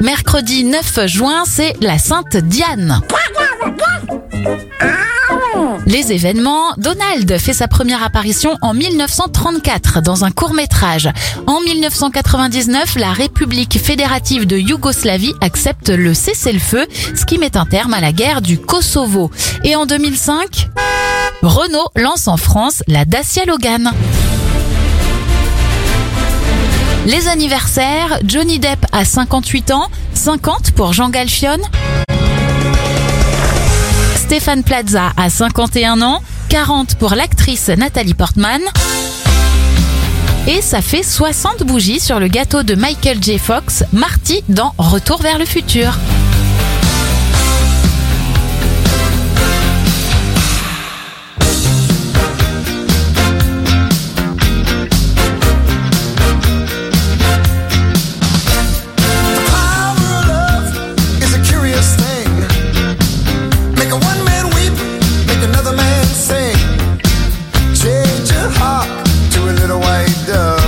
Mercredi 9 juin, c'est la Sainte Diane. Les événements, Donald fait sa première apparition en 1934 dans un court métrage. En 1999, la République fédérative de Yougoslavie accepte le cessez-le-feu, ce qui met un terme à la guerre du Kosovo. Et en 2005, Renault lance en France la Dacia Logan. Les anniversaires, Johnny Depp a 58 ans, 50 pour Jean Galfion. Stéphane Plaza a 51 ans, 40 pour l'actrice Nathalie Portman. Et ça fait 60 bougies sur le gâteau de Michael J. Fox, Marty dans Retour vers le futur. talk to a little white dove.